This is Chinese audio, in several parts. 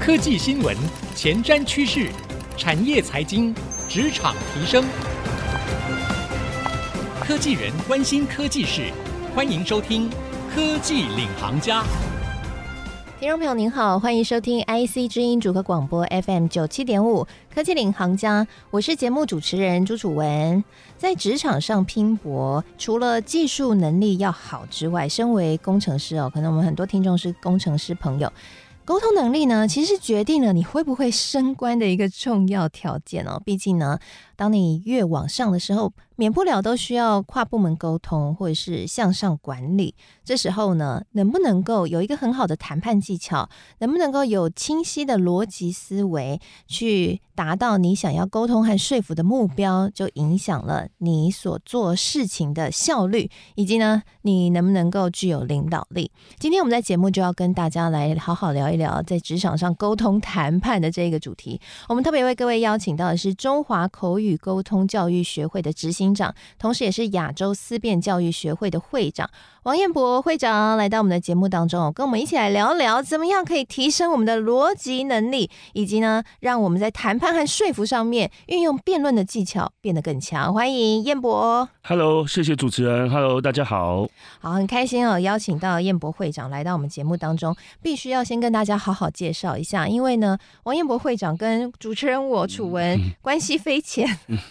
科技新闻、前瞻趋势、产业财经、职场提升，科技人关心科技事，欢迎收听《科技领航家》。听众朋友您好，欢迎收听 IC 之音主客广播 FM 九七点五《科技领航家》，我是节目主持人朱楚文。在职场上拼搏，除了技术能力要好之外，身为工程师哦，可能我们很多听众是工程师朋友。沟通能力呢，其实决定了你会不会升官的一个重要条件哦。毕竟呢，当你越往上的时候，免不了都需要跨部门沟通，或者是向上管理。这时候呢，能不能够有一个很好的谈判技巧，能不能够有清晰的逻辑思维，去达到你想要沟通和说服的目标，就影响了你所做事情的效率，以及呢，你能不能够具有领导力。今天我们在节目就要跟大家来好好聊一聊在职场上沟通谈判的这个主题。我们特别为各位邀请到的是中华口语沟通教育学会的执行长，同时也是亚洲思辨教育学会的会长。王彦博会长来到我们的节目当中，跟我们一起来聊聊，怎么样可以提升我们的逻辑能力，以及呢，让我们在谈判和说服上面运用辩论的技巧变得更强。欢迎彦博。Hello，谢谢主持人。Hello，大家好。好，很开心哦，邀请到彦博会长来到我们节目当中，必须要先跟大家好好介绍一下，因为呢，王彦博会长跟主持人我楚文关系匪浅。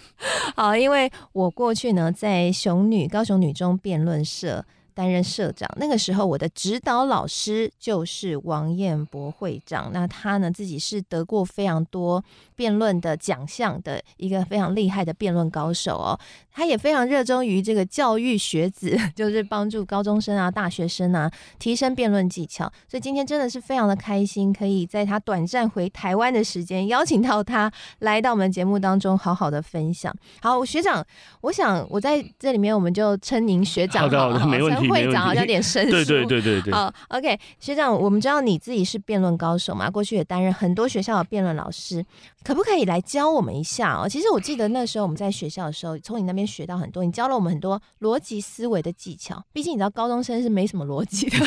好，因为我过去呢在雄女高雄女中辩论社。担任社长，那个时候我的指导老师就是王彦博会长。那他呢，自己是得过非常多辩论的奖项的一个非常厉害的辩论高手哦。他也非常热衷于这个教育学子，就是帮助高中生啊、大学生啊提升辩论技巧。所以今天真的是非常的开心，可以在他短暂回台湾的时间，邀请到他来到我们节目当中，好好的分享。好，学长，我想我在这里面，我们就称您学长好了，好的，没问题。会长好像有点生疏，对对对对对。好，OK，学长，我们知道你自己是辩论高手嘛，过去也担任很多学校的辩论老师，可不可以来教我们一下哦？其实我记得那时候我们在学校的时候，从你那边学到很多，你教了我们很多逻辑思维的技巧。毕竟你知道高中生是没什么逻辑的，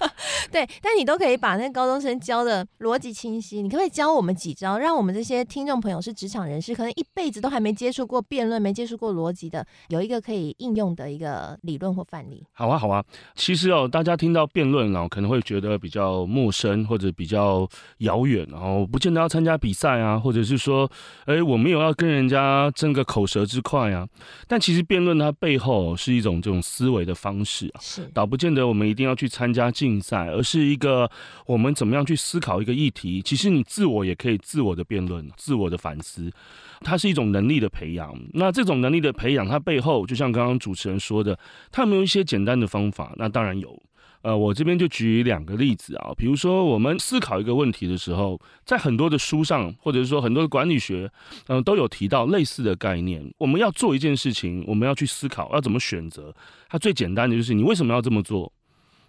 对，但你都可以把那高中生教的逻辑清晰。你可不可以教我们几招，让我们这些听众朋友是职场人士，可能一辈子都还没接触过辩论，没接触过逻辑的，有一个可以应用的一个理论或范例？好啊，好啊。其实哦，大家听到辩论哦，可能会觉得比较陌生或者比较遥远，然后不见得要参加比赛啊，或者是说，哎，我没有要跟人家争个口舌之快啊。但其实辩论它背后是一种这种思维的方式啊，是倒不见得我们一定要去参加竞赛，而是一个我们怎么样去思考一个议题。其实你自我也可以自我的辩论，自我的反思。它是一种能力的培养，那这种能力的培养，它背后就像刚刚主持人说的，它有没有一些简单的方法？那当然有。呃，我这边就举两个例子啊，比如说我们思考一个问题的时候，在很多的书上，或者是说很多的管理学，嗯、都有提到类似的概念。我们要做一件事情，我们要去思考要怎么选择。它最简单的就是你为什么要这么做？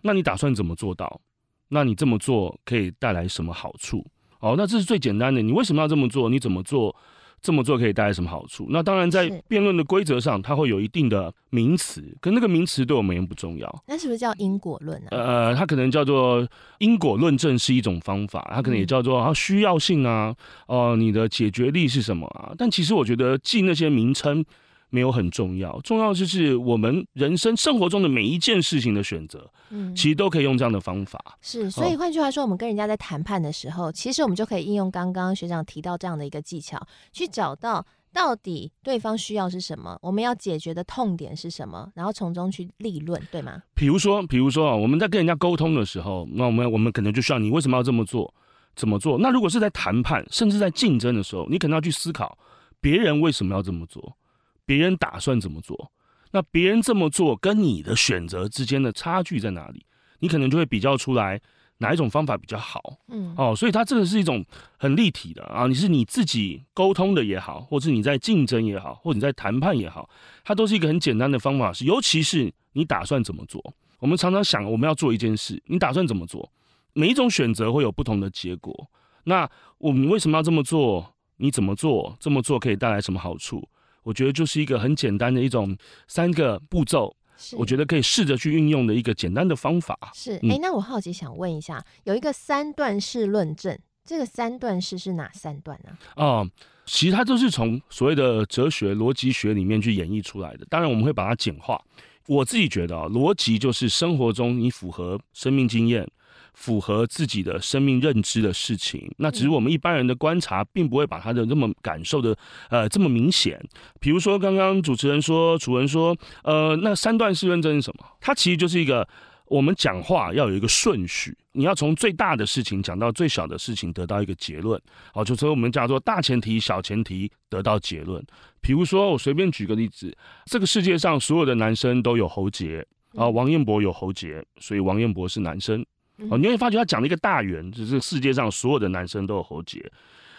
那你打算怎么做到？那你这么做可以带来什么好处？哦，那这是最简单的。你为什么要这么做？你怎么做？这么做可以带来什么好处？那当然，在辩论的规则上，它会有一定的名词，可那个名词对我们也不重要。那是不是叫因果论呢？呃，它可能叫做因果论证是一种方法，它可能也叫做它需要性啊，哦、呃，你的解决力是什么啊？但其实我觉得记那些名称。没有很重要，重要就是我们人生生活中的每一件事情的选择，嗯，其实都可以用这样的方法。是，所以换句话说，我们跟人家在谈判的时候，其实我们就可以应用刚刚学长提到这样的一个技巧，去找到到底对方需要是什么，我们要解决的痛点是什么，然后从中去立论，对吗？比如说，比如说啊，我们在跟人家沟通的时候，那我们我们可能就需要你为什么要这么做，怎么做？那如果是在谈判，甚至在竞争的时候，你可能要去思考别人为什么要这么做。别人打算怎么做？那别人这么做跟你的选择之间的差距在哪里？你可能就会比较出来哪一种方法比较好。嗯，哦，所以它这个是一种很立体的啊。你是你自己沟通的也好，或是你在竞争也好，或者你在谈判也好，它都是一个很简单的方法。是，尤其是你打算怎么做？我们常常想，我们要做一件事，你打算怎么做？每一种选择会有不同的结果。那我们为什么要这么做？你怎么做？这么做可以带来什么好处？我觉得就是一个很简单的一种三个步骤，我觉得可以试着去运用的一个简单的方法。是，哎、那我好奇想问一下，有一个三段式论证，这个三段式是哪三段呢？啊、嗯，其实它都是从所谓的哲学逻辑学里面去演绎出来的。当然，我们会把它简化。我自己觉得啊，逻辑就是生活中你符合生命经验、符合自己的生命认知的事情。那只是我们一般人的观察，并不会把他的那么感受的呃这么明显。比如说，刚刚主持人说，楚文说，呃，那三段式论证是什么？它其实就是一个。我们讲话要有一个顺序，你要从最大的事情讲到最小的事情，得到一个结论。好，就所以我们叫做大前提、小前提，得到结论。比如说，我随便举个例子，这个世界上所有的男生都有喉结啊，王彦博有喉结，所以王彦博是男生。哦，你会发觉他讲了一个大圆，就是世界上所有的男生都有喉结。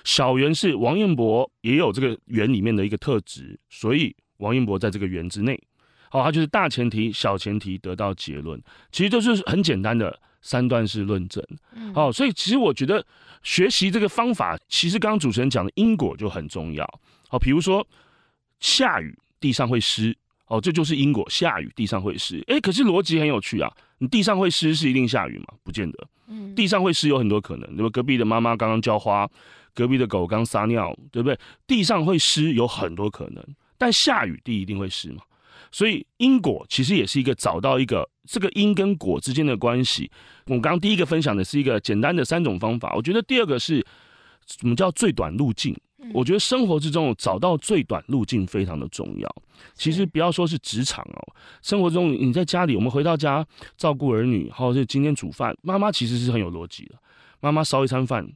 小圆是王彦博也有这个圆里面的一个特质，所以王彦博在这个圆之内。好，他就是大前提、小前提得到结论，其实就是很简单的三段式论证。好，所以其实我觉得学习这个方法，其实刚刚主持人讲的因果就很重要。好，比如说下雨地上会湿，哦，这就是因果，下雨地上会湿。哎，可是逻辑很有趣啊，你地上会湿是一定下雨吗？不见得。嗯，地上会湿有很多可能，对吧？隔壁的妈妈刚刚浇花，隔壁的狗刚撒尿，对不对？地上会湿有很多可能，但下雨地一定会湿吗？所以因果其实也是一个找到一个这个因跟果之间的关系。我刚刚第一个分享的是一个简单的三种方法，我觉得第二个是什么叫最短路径？我觉得生活之中找到最短路径非常的重要。其实不要说是职场哦，生活中你在家里，我们回到家照顾儿女，或者是今天煮饭，妈妈其实是很有逻辑的。妈妈烧一餐饭，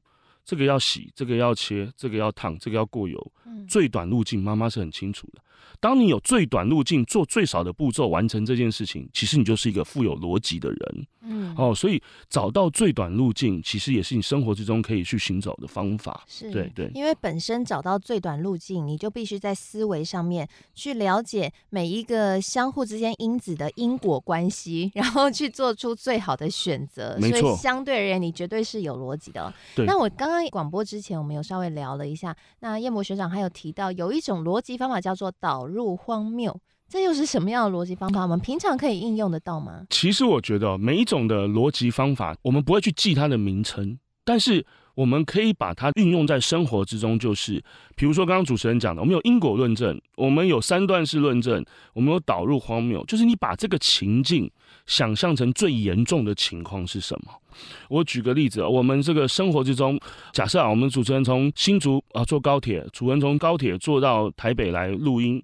这个要洗，这个要切，这个要烫，这个要过油，嗯最短路径妈妈是很清楚的。当你有最短路径，做最少的步骤完成这件事情，其实你就是一个富有逻辑的人。嗯，哦，所以找到最短路径，其实也是你生活之中可以去寻找的方法。是，对对，因为本身找到最短路径，你就必须在思维上面去了解每一个相互之间因子的因果关系，然后去做出最好的选择。没错，所以相对而言，你绝对是有逻辑的哦。对。那我刚刚广播之前，我们有稍微聊了一下。那叶博学长还有提到，有一种逻辑方法叫做导入荒谬。这又是什么样的逻辑方法？我们平常可以应用得到吗？其实我觉得每一种的逻辑方法，我们不会去记它的名称，但是我们可以把它运用在生活之中。就是比如说刚刚主持人讲的，我们有因果论证，我们有三段式论证，我们有导入荒谬。就是你把这个情境想象成最严重的情况是什么？我举个例子，我们这个生活之中，假设啊，我们主持人从新竹啊坐高铁，楚文从高铁坐到台北来录音。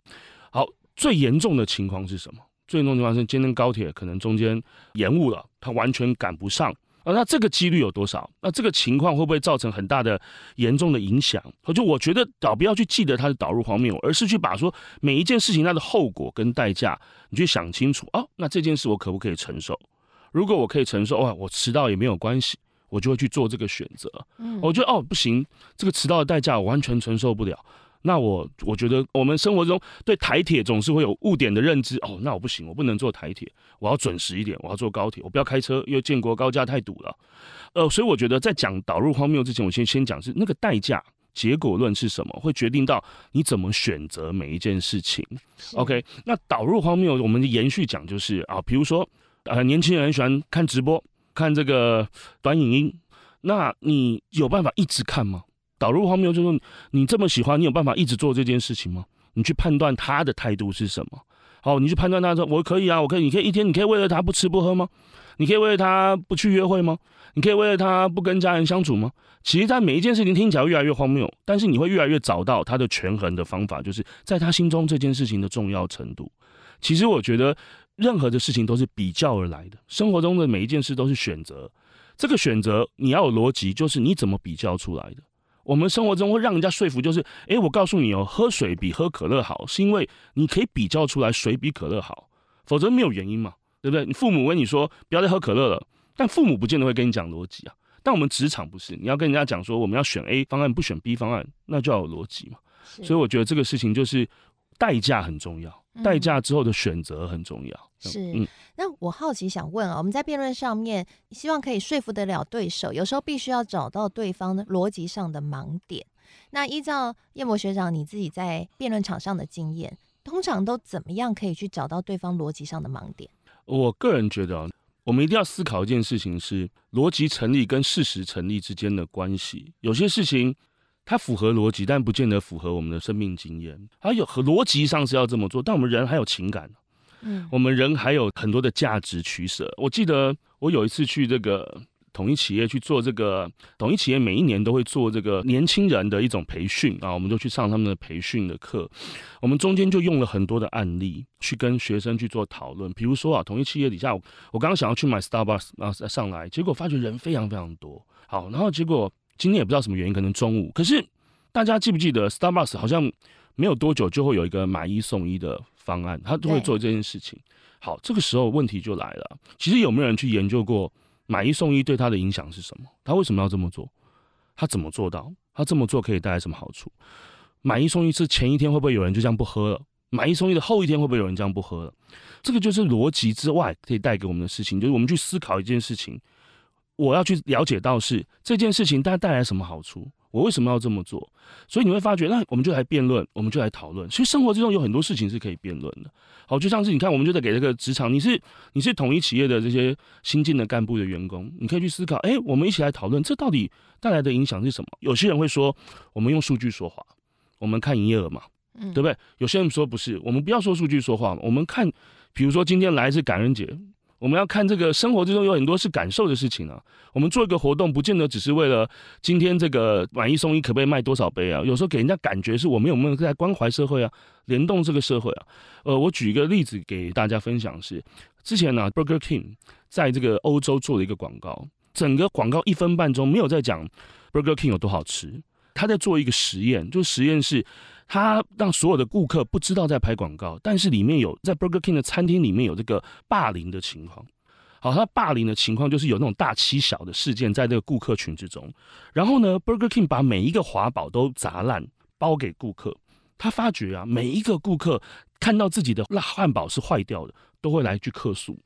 好最严重的情况是什么？最严重的情况是今天高铁可能中间延误了，它完全赶不上啊。那这个几率有多少？那这个情况会不会造成很大的严重的影响？就我觉得倒不要去记得它是导入荒谬，而是去把说每一件事情它的后果跟代价，你去想清楚哦。那这件事我可不可以承受？如果我可以承受，哇，我迟到也没有关系，我就会去做这个选择。嗯，我觉得哦不行，这个迟到的代价我完全承受不了。那我我觉得我们生活中对台铁总是会有误点的认知哦，那我不行，我不能坐台铁，我要准时一点，我要坐高铁，我不要开车，因为建国高架太堵了。呃，所以我觉得在讲导入荒谬之前，我先先讲是那个代价结果论是什么，会决定到你怎么选择每一件事情。OK，那导入荒谬，我们延续讲就是啊，比如说呃，年轻人喜欢看直播，看这个短影音，那你有办法一直看吗？导入荒谬，就是说你这么喜欢，你有办法一直做这件事情吗？你去判断他的态度是什么？好，你去判断他说我可以啊，我可以，你可以一天，你可以为了他不吃不喝吗？你可以为了他不去约会吗？你可以为了他不跟家人相处吗？其实，在每一件事情听起来越来越荒谬，但是你会越来越找到他的权衡的方法，就是在他心中这件事情的重要程度。其实我觉得任何的事情都是比较而来的，生活中的每一件事都是选择，这个选择你要有逻辑，就是你怎么比较出来的。我们生活中会让人家说服，就是，诶，我告诉你哦，喝水比喝可乐好，是因为你可以比较出来水比可乐好，否则没有原因嘛，对不对？你父母跟你说不要再喝可乐了，但父母不见得会跟你讲逻辑啊。但我们职场不是，你要跟人家讲说我们要选 A 方案，不选 B 方案，那就要有逻辑嘛。所以我觉得这个事情就是代价很重要。代价之后的选择很重要。嗯、是，嗯，那我好奇想问啊，我们在辩论上面，希望可以说服得了对手，有时候必须要找到对方的逻辑上的盲点。那依照叶博学长你自己在辩论场上的经验，通常都怎么样可以去找到对方逻辑上的盲点？我个人觉得，我们一定要思考一件事情是逻辑成立跟事实成立之间的关系。有些事情它符合逻辑，但不见得符合我们的生命经验。还有和逻辑上是要这么做，但我们人还有情感，嗯，我们人还有很多的价值取舍。我记得我有一次去这个。统一企业去做这个，统一企业每一年都会做这个年轻人的一种培训啊，我们就去上他们的培训的课。我们中间就用了很多的案例去跟学生去做讨论。比如说啊，统一企业底下，我刚刚想要去买 Starbucks 啊，上来，结果发觉人非常非常多。好，然后结果今天也不知道什么原因，可能中午，可是大家记不记得 Starbucks 好像没有多久就会有一个买一送一的方案，他都会做这件事情。好，这个时候问题就来了，其实有没有人去研究过？买一送一对他的影响是什么？他为什么要这么做？他怎么做到？他这么做可以带来什么好处？买一送一是前一天会不会有人就这样不喝了？买一送一的后一天会不会有人这样不喝了？这个就是逻辑之外可以带给我们的事情，就是我们去思考一件事情，我要去了解到是这件事情它带来什么好处。我为什么要这么做？所以你会发觉，那我们就来辩论，我们就来讨论。其实生活之中有很多事情是可以辩论的。好，就像是你看，我们就在给这个职场，你是你是统一企业的这些新进的干部的员工，你可以去思考，哎，我们一起来讨论，这到底带来的影响是什么？有些人会说，我们用数据说话，我们看营业额嘛，嗯，对不对？有些人说不是，我们不要说数据说话，我们看，比如说今天来是感恩节。我们要看这个生活之中有很多是感受的事情啊。我们做一个活动，不见得只是为了今天这个买一送一可不可以卖多少杯啊？有时候给人家感觉是我们有没有在关怀社会啊，联动这个社会啊。呃，我举一个例子给大家分享是，之前呢，Burger King 在这个欧洲做了一个广告，整个广告一分半钟没有在讲 Burger King 有多好吃，他在做一个实验，就实验是。他让所有的顾客不知道在拍广告，但是里面有在 Burger King 的餐厅里面有这个霸凌的情况。好，他霸凌的情况就是有那种大欺小的事件在这个顾客群之中。然后呢，Burger King 把每一个华堡都砸烂包给顾客。他发觉啊，每一个顾客看到自己的辣汉堡是坏掉的，都会来去客诉，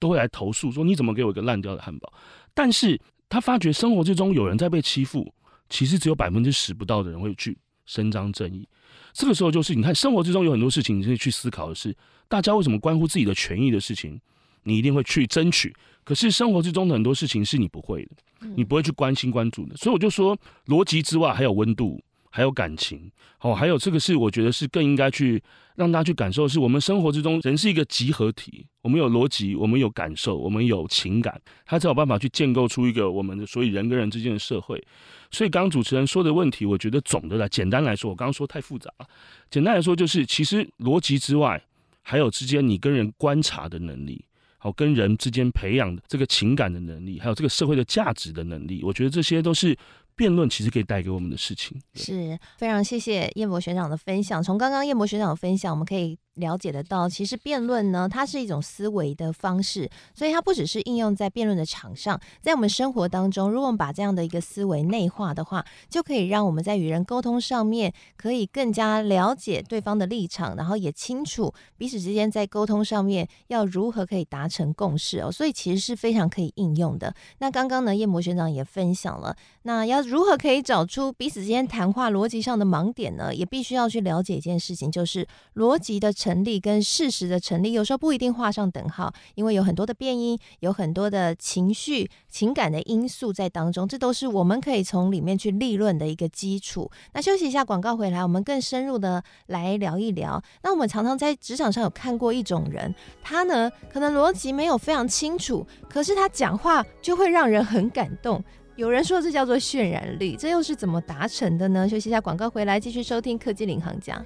都会来投诉说，你怎么给我一个烂掉的汉堡？但是他发觉生活之中有人在被欺负，其实只有百分之十不到的人会去伸张正义。这个时候就是你看，生活之中有很多事情，你可以去思考的是，大家为什么关乎自己的权益的事情，你一定会去争取。可是生活之中的很多事情是你不会的，你不会去关心关注的。所以我就说，逻辑之外还有温度。还有感情，哦，还有这个是我觉得是更应该去让大家去感受，是我们生活之中人是一个集合体，我们有逻辑，我们有感受，我们有情感，他才有办法去建构出一个我们的所以人跟人之间的社会。所以刚主持人说的问题，我觉得总的来简单来说，我刚刚说太复杂了，简单来说就是其实逻辑之外，还有之间你跟人观察的能力，好，跟人之间培养的这个情感的能力，还有这个社会的价值的能力，我觉得这些都是。辩论其实可以带给我们的事情，是非常谢谢彦博学长的分享。从刚刚彦博学长的分享，我们可以。了解得到，其实辩论呢，它是一种思维的方式，所以它不只是应用在辩论的场上，在我们生活当中，如果我们把这样的一个思维内化的话，就可以让我们在与人沟通上面可以更加了解对方的立场，然后也清楚彼此之间在沟通上面要如何可以达成共识哦，所以其实是非常可以应用的。那刚刚呢，彦博学长也分享了，那要如何可以找出彼此之间谈话逻辑上的盲点呢？也必须要去了解一件事情，就是逻辑的。成立跟事实的成立，有时候不一定画上等号，因为有很多的变音，有很多的情绪、情感的因素在当中，这都是我们可以从里面去立论的一个基础。那休息一下，广告回来，我们更深入的来聊一聊。那我们常常在职场上有看过一种人，他呢可能逻辑没有非常清楚，可是他讲话就会让人很感动。有人说这叫做渲染力，这又是怎么达成的呢？休息一下，广告回来继续收听科技领航家。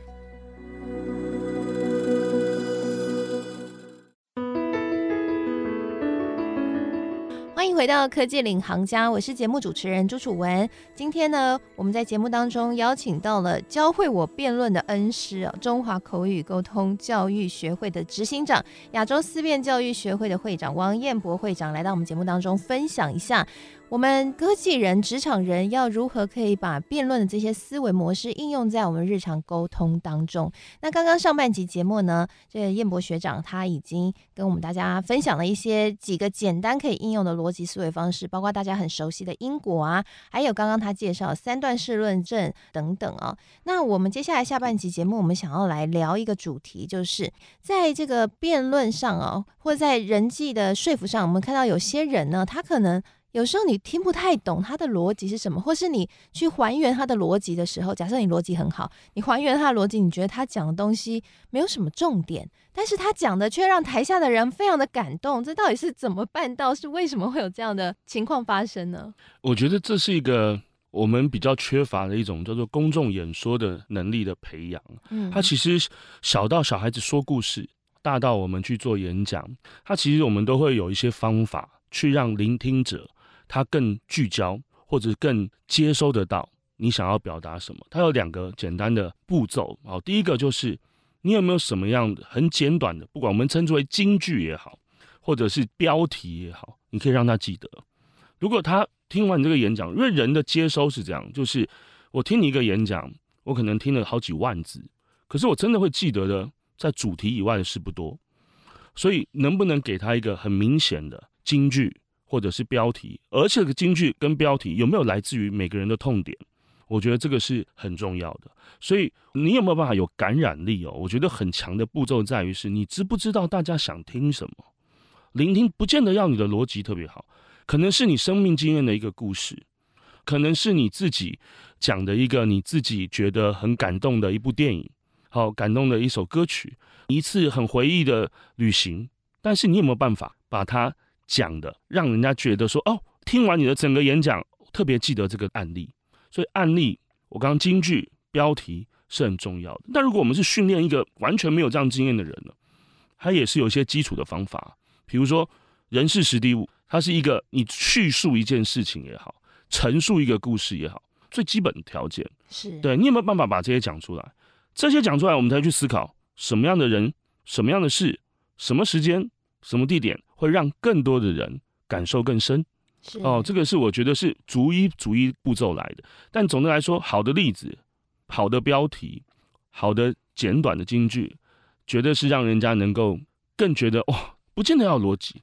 欢迎回到科技领航家，我是节目主持人朱楚文。今天呢，我们在节目当中邀请到了教会我辩论的恩师啊，中华口语沟通教育学会的执行长，亚洲思辨教育学会的会长王彦博会长来到我们节目当中，分享一下我们科技人、职场人要如何可以把辩论的这些思维模式应用在我们日常沟通当中？那刚刚上半集节目呢，这个彦博学长他已经跟我们大家分享了一些几个简单可以应用的逻辑思维方式，包括大家很熟悉的因果啊，还有刚刚他介绍三段式论证等等啊。那我们接下来下半集节目，我们想要来聊一个主题，就是在这个辩论上啊，或在人际的说服上，我们看到有些人呢，他可能。有时候你听不太懂他的逻辑是什么，或是你去还原他的逻辑的时候，假设你逻辑很好，你还原他的逻辑，你觉得他讲的东西没有什么重点，但是他讲的却让台下的人非常的感动，这到底是怎么办到？是为什么会有这样的情况发生呢？我觉得这是一个我们比较缺乏的一种叫做公众演说的能力的培养。嗯，他其实小到小孩子说故事，大到我们去做演讲，他其实我们都会有一些方法去让聆听者。他更聚焦，或者更接收得到你想要表达什么。它有两个简单的步骤。好，第一个就是你有没有什么样的很简短的，不管我们称之为金句也好，或者是标题也好，你可以让他记得。如果他听完你这个演讲，因为人的接收是这样，就是我听你一个演讲，我可能听了好几万字，可是我真的会记得的，在主题以外的事不多。所以，能不能给他一个很明显的金句？或者是标题，而且个金句跟标题有没有来自于每个人的痛点？我觉得这个是很重要的。所以你有没有办法有感染力哦？我觉得很强的步骤在于是你知不知道大家想听什么？聆听不见得要你的逻辑特别好，可能是你生命经验的一个故事，可能是你自己讲的一个你自己觉得很感动的一部电影，好感动的一首歌曲，一次很回忆的旅行。但是你有没有办法把它？讲的让人家觉得说哦，听完你的整个演讲，特别记得这个案例。所以案例，我刚刚金句标题是很重要的。但如果我们是训练一个完全没有这样经验的人呢，他也是有一些基础的方法，比如说人事时地五，它是一个你叙述一件事情也好，陈述一个故事也好，最基本的条件是对你有没有办法把这些讲出来？这些讲出来，我们才去思考什么样的人、什么样的事、什么时间、什么地点。会让更多的人感受更深，是哦，这个是我觉得是逐一逐一步骤来的。但总的来说，好的例子、好的标题、好的简短的金句，绝对是让人家能够更觉得哇，不见得要逻辑，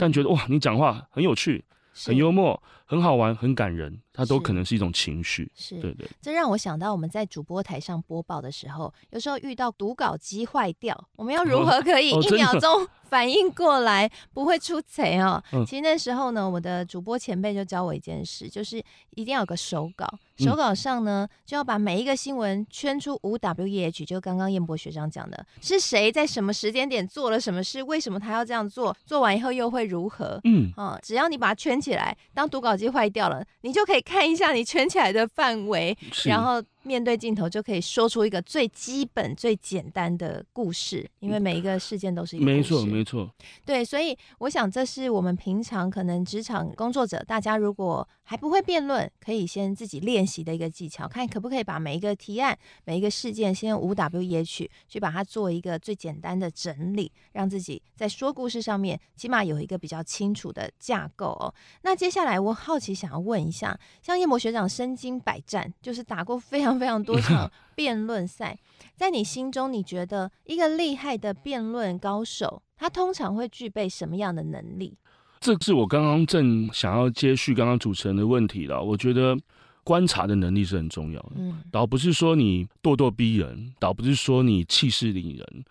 但觉得哇，你讲话很有趣。很幽默，很好玩，很感人，它都可能是一种情绪。是，对对。这让我想到我们在主播台上播报的时候，有时候遇到读稿机坏掉，我们要如何可以一秒钟反应过来，不会出贼哦？其实那时候呢，我的主播前辈就教我一件事，就是一定要有个手稿。手稿上呢，就要把每一个新闻圈出五 W E H，就刚刚燕博学长讲的，是谁在什么时间点做了什么事，为什么他要这样做，做完以后又会如何？嗯啊，只要你把它圈起来，当读稿机坏掉了，你就可以看一下你圈起来的范围，然后。面对镜头就可以说出一个最基本、最简单的故事，因为每一个事件都是一个故事。没错，没错。对，所以我想这是我们平常可能职场工作者，大家如果还不会辩论，可以先自己练习的一个技巧，看可不可以把每一个提案、每一个事件，先用五 W E H 去把它做一个最简单的整理，让自己在说故事上面起码有一个比较清楚的架构哦。那接下来我好奇想要问一下，像叶博学长身经百战，就是打过非常。非常多 场辩论赛，在你心中，你觉得一个厉害的辩论高手，他通常会具备什么样的能力？这是我刚刚正想要接续刚刚主持人的问题了。我觉得观察的能力是很重要的，嗯，倒不是说你咄咄逼人，倒不是说你气势凌人。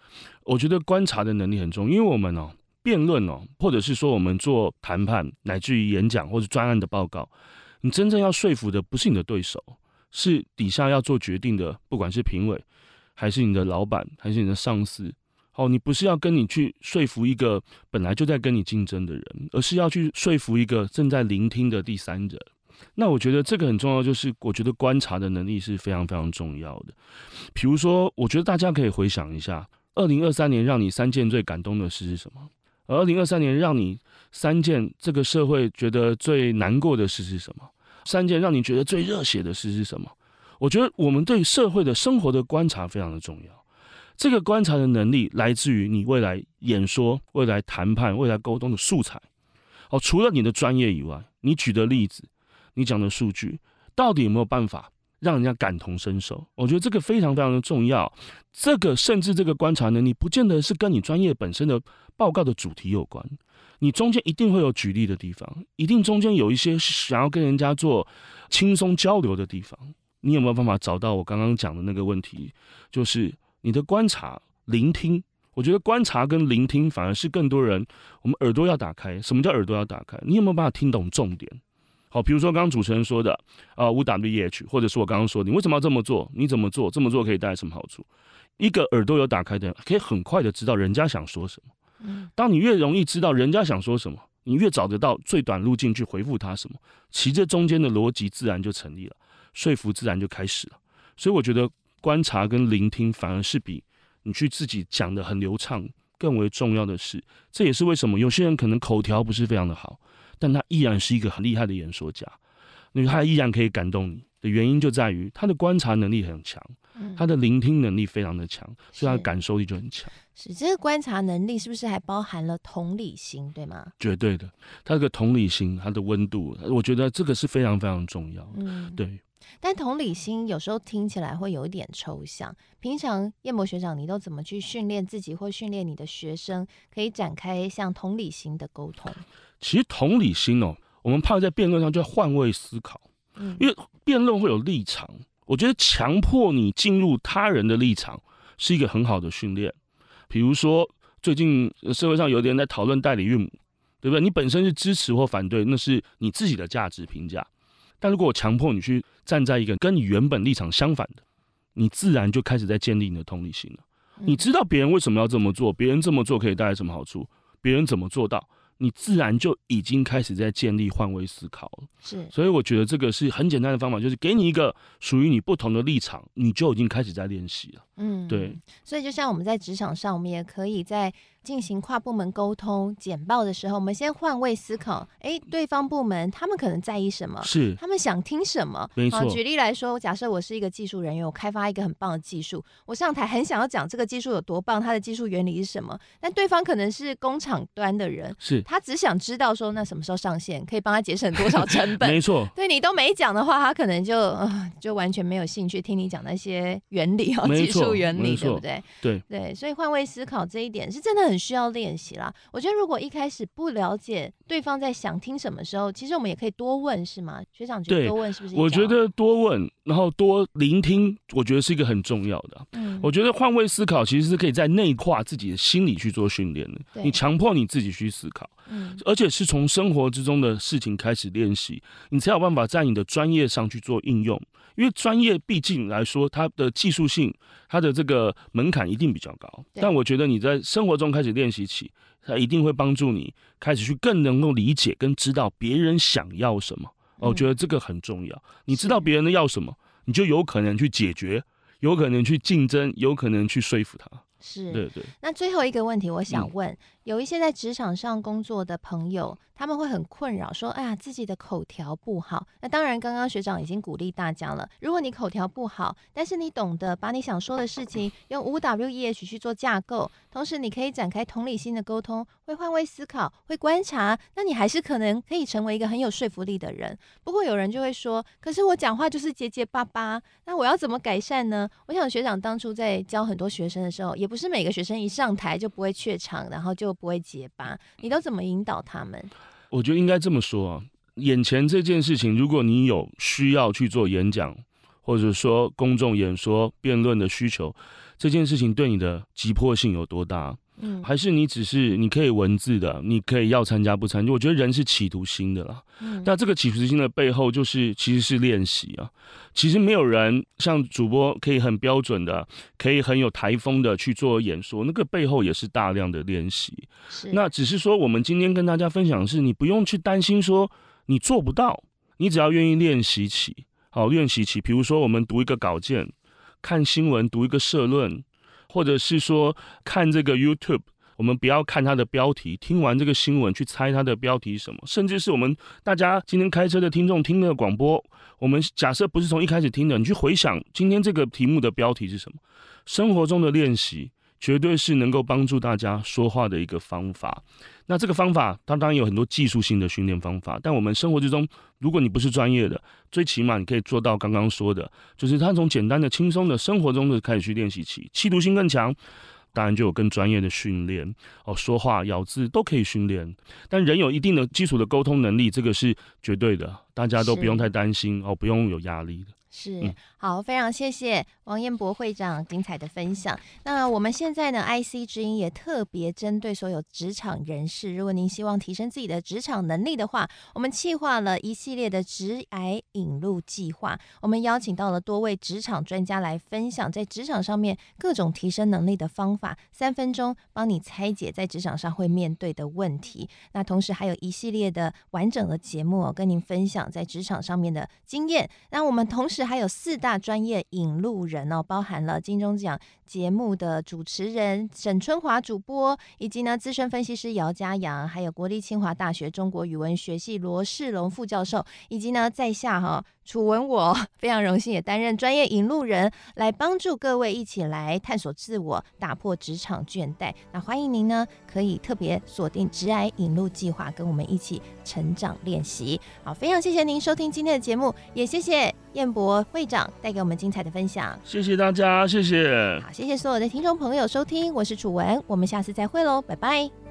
我觉得观察的能力很重要，因为我们哦，辩论哦，或者是说我们做谈判，乃至于演讲或者专案的报告，你真正要说服的不是你的对手。是底下要做决定的，不管是评委，还是你的老板，还是你的上司，哦，你不是要跟你去说服一个本来就在跟你竞争的人，而是要去说服一个正在聆听的第三者。那我觉得这个很重要，就是我觉得观察的能力是非常非常重要的。比如说，我觉得大家可以回想一下，二零二三年让你三件最感动的事是什么？而二零二三年让你三件这个社会觉得最难过的事是什么？三件让你觉得最热血的事是什么？我觉得我们对社会的生活的观察非常的重要。这个观察的能力来自于你未来演说、未来谈判、未来沟通的素材。哦，除了你的专业以外，你举的例子，你讲的数据，到底有没有办法让人家感同身受？我觉得这个非常非常的重要。这个甚至这个观察能力，不见得是跟你专业本身的报告的主题有关。你中间一定会有举例的地方，一定中间有一些想要跟人家做轻松交流的地方。你有没有办法找到我刚刚讲的那个问题？就是你的观察、聆听。我觉得观察跟聆听反而是更多人，我们耳朵要打开。什么叫耳朵要打开？你有没有办法听懂重点？好，比如说刚刚主持人说的啊，五 W E H，或者是我刚刚说，你为什么要这么做？你怎么做？这么做可以带来什么好处？一个耳朵有打开的人，可以很快的知道人家想说什么。嗯，当你越容易知道人家想说什么，你越找得到最短路径去回复他什么，其实这中间的逻辑自然就成立了，说服自然就开始了。所以我觉得观察跟聆听反而是比。你去自己讲的很流畅，更为重要的事，这也是为什么有些人可能口条不是非常的好，但他依然是一个很厉害的演说家，因为他依然可以感动你的原因就在于他的观察能力很强，他的聆听能力非常的强，所以他的感受力就很强。是这个观察能力是不是还包含了同理心，对吗？绝对的，他这个同理心，他的温度，我觉得这个是非常非常重要的。嗯，对。但同理心有时候听起来会有一点抽象。平常燕博学长，你都怎么去训练自己或训练你的学生，可以展开像同理心的沟通？其实同理心哦，我们怕在辩论上就要换位思考，嗯，因为辩论会有立场。我觉得强迫你进入他人的立场是一个很好的训练。比如说，最近社会上有点人在讨论代理孕母，对不对？你本身是支持或反对，那是你自己的价值评价。但如果我强迫你去站在一个跟你原本立场相反的，你自然就开始在建立你的同理心了。你知道别人为什么要这么做，别人这么做可以带来什么好处，别人怎么做到，你自然就已经开始在建立换位思考了。是，所以我觉得这个是很简单的方法，就是给你一个属于你不同的立场，你就已经开始在练习了。嗯，对。所以就像我们在职场上，我们也可以在。进行跨部门沟通简报的时候，我们先换位思考，哎，对方部门他们可能在意什么？是他们想听什么？没错。举例来说，假设我是一个技术人员，我开发一个很棒的技术，我上台很想要讲这个技术有多棒，它的技术原理是什么？但对方可能是工厂端的人，是他只想知道说，那什么时候上线，可以帮他节省多少成本？没错。对你都没讲的话，他可能就、呃、就完全没有兴趣听你讲那些原理哦，技术原理，对不对？对对，所以换位思考这一点是真的很需要练习啦。我觉得如果一开始不了解对方在想听什么时候，其实我们也可以多问，是吗？学长觉得多问是不是？我觉得多问，然后多聆听，我觉得是一个很重要的。嗯，我觉得换位思考其实是可以在内化自己的心理去做训练的。你强迫你自己去思考，嗯，而且是从生活之中的事情开始练习，你才有办法在你的专业上去做应用。因为专业毕竟来说，它的技术性，它的这个门槛一定比较高。但我觉得你在生活中开始练习起，它一定会帮助你开始去更能够理解跟知道别人想要什么。我觉得这个很重要。你知道别人的要什么，你就有可能去解决，有可能去竞争，有可能去说服他。是，对对。那最后一个问题，我想问。嗯有一些在职场上工作的朋友，他们会很困扰，说：“哎呀，自己的口条不好。”那当然，刚刚学长已经鼓励大家了。如果你口条不好，但是你懂得把你想说的事情用五 W E H 去做架构，同时你可以展开同理心的沟通，会换位思考，会观察，那你还是可能可以成为一个很有说服力的人。不过有人就会说：“可是我讲话就是结结巴巴，那我要怎么改善呢？”我想学长当初在教很多学生的时候，也不是每个学生一上台就不会怯场，然后就。不会结巴，你都怎么引导他们？我觉得应该这么说啊，眼前这件事情，如果你有需要去做演讲，或者说公众演说、辩论的需求，这件事情对你的急迫性有多大？嗯，还是你只是你可以文字的，你可以要参加不参加？我觉得人是企图心的啦。嗯，那这个企图心的背后，就是其实是练习啊。其实没有人像主播可以很标准的，可以很有台风的去做演说，那个背后也是大量的练习。是，那只是说我们今天跟大家分享的是，你不用去担心说你做不到，你只要愿意练习起，好练习起。比如说我们读一个稿件，看新闻，读一个社论。或者是说看这个 YouTube，我们不要看它的标题，听完这个新闻去猜它的标题是什么，甚至是我们大家今天开车的听众听那个广播，我们假设不是从一开始听的，你去回想今天这个题目的标题是什么，生活中的练习绝对是能够帮助大家说话的一个方法。那这个方法，它当然有很多技术性的训练方法，但我们生活之中，如果你不是专业的，最起码你可以做到刚刚说的，就是它从简单的、轻松的生活中的开始去练习起，企图心更强，当然就有更专业的训练哦，说话、咬字都可以训练。但人有一定的基础的沟通能力，这个是绝对的，大家都不用太担心哦，不用有压力的。是，好，非常谢谢王彦博会长精彩的分享。那我们现在呢，IC 之音也特别针对所有职场人士，如果您希望提升自己的职场能力的话，我们计划了一系列的职癌引路计划。我们邀请到了多位职场专家来分享在职场上面各种提升能力的方法，三分钟帮你拆解在职场上会面对的问题。那同时还有一系列的完整的节目哦，跟您分享在职场上面的经验。那我们同时还有四大专业引路人哦，包含了金钟奖节目的主持人沈春华主播，以及呢资深分析师姚嘉阳，还有国立清华大学中国语文学系罗世龙副教授，以及呢在下哈。楚文，我 非常荣幸也担任专业引路人，来帮助各位一起来探索自我，打破职场倦怠。那欢迎您呢，可以特别锁定职癌引路计划，跟我们一起成长练习。好，非常谢谢您收听今天的节目，也谢谢彦博会长带给我们精彩的分享。谢谢大家，谢谢。好，谢谢所有的听众朋友收听，我是楚文，我们下次再会喽，拜拜。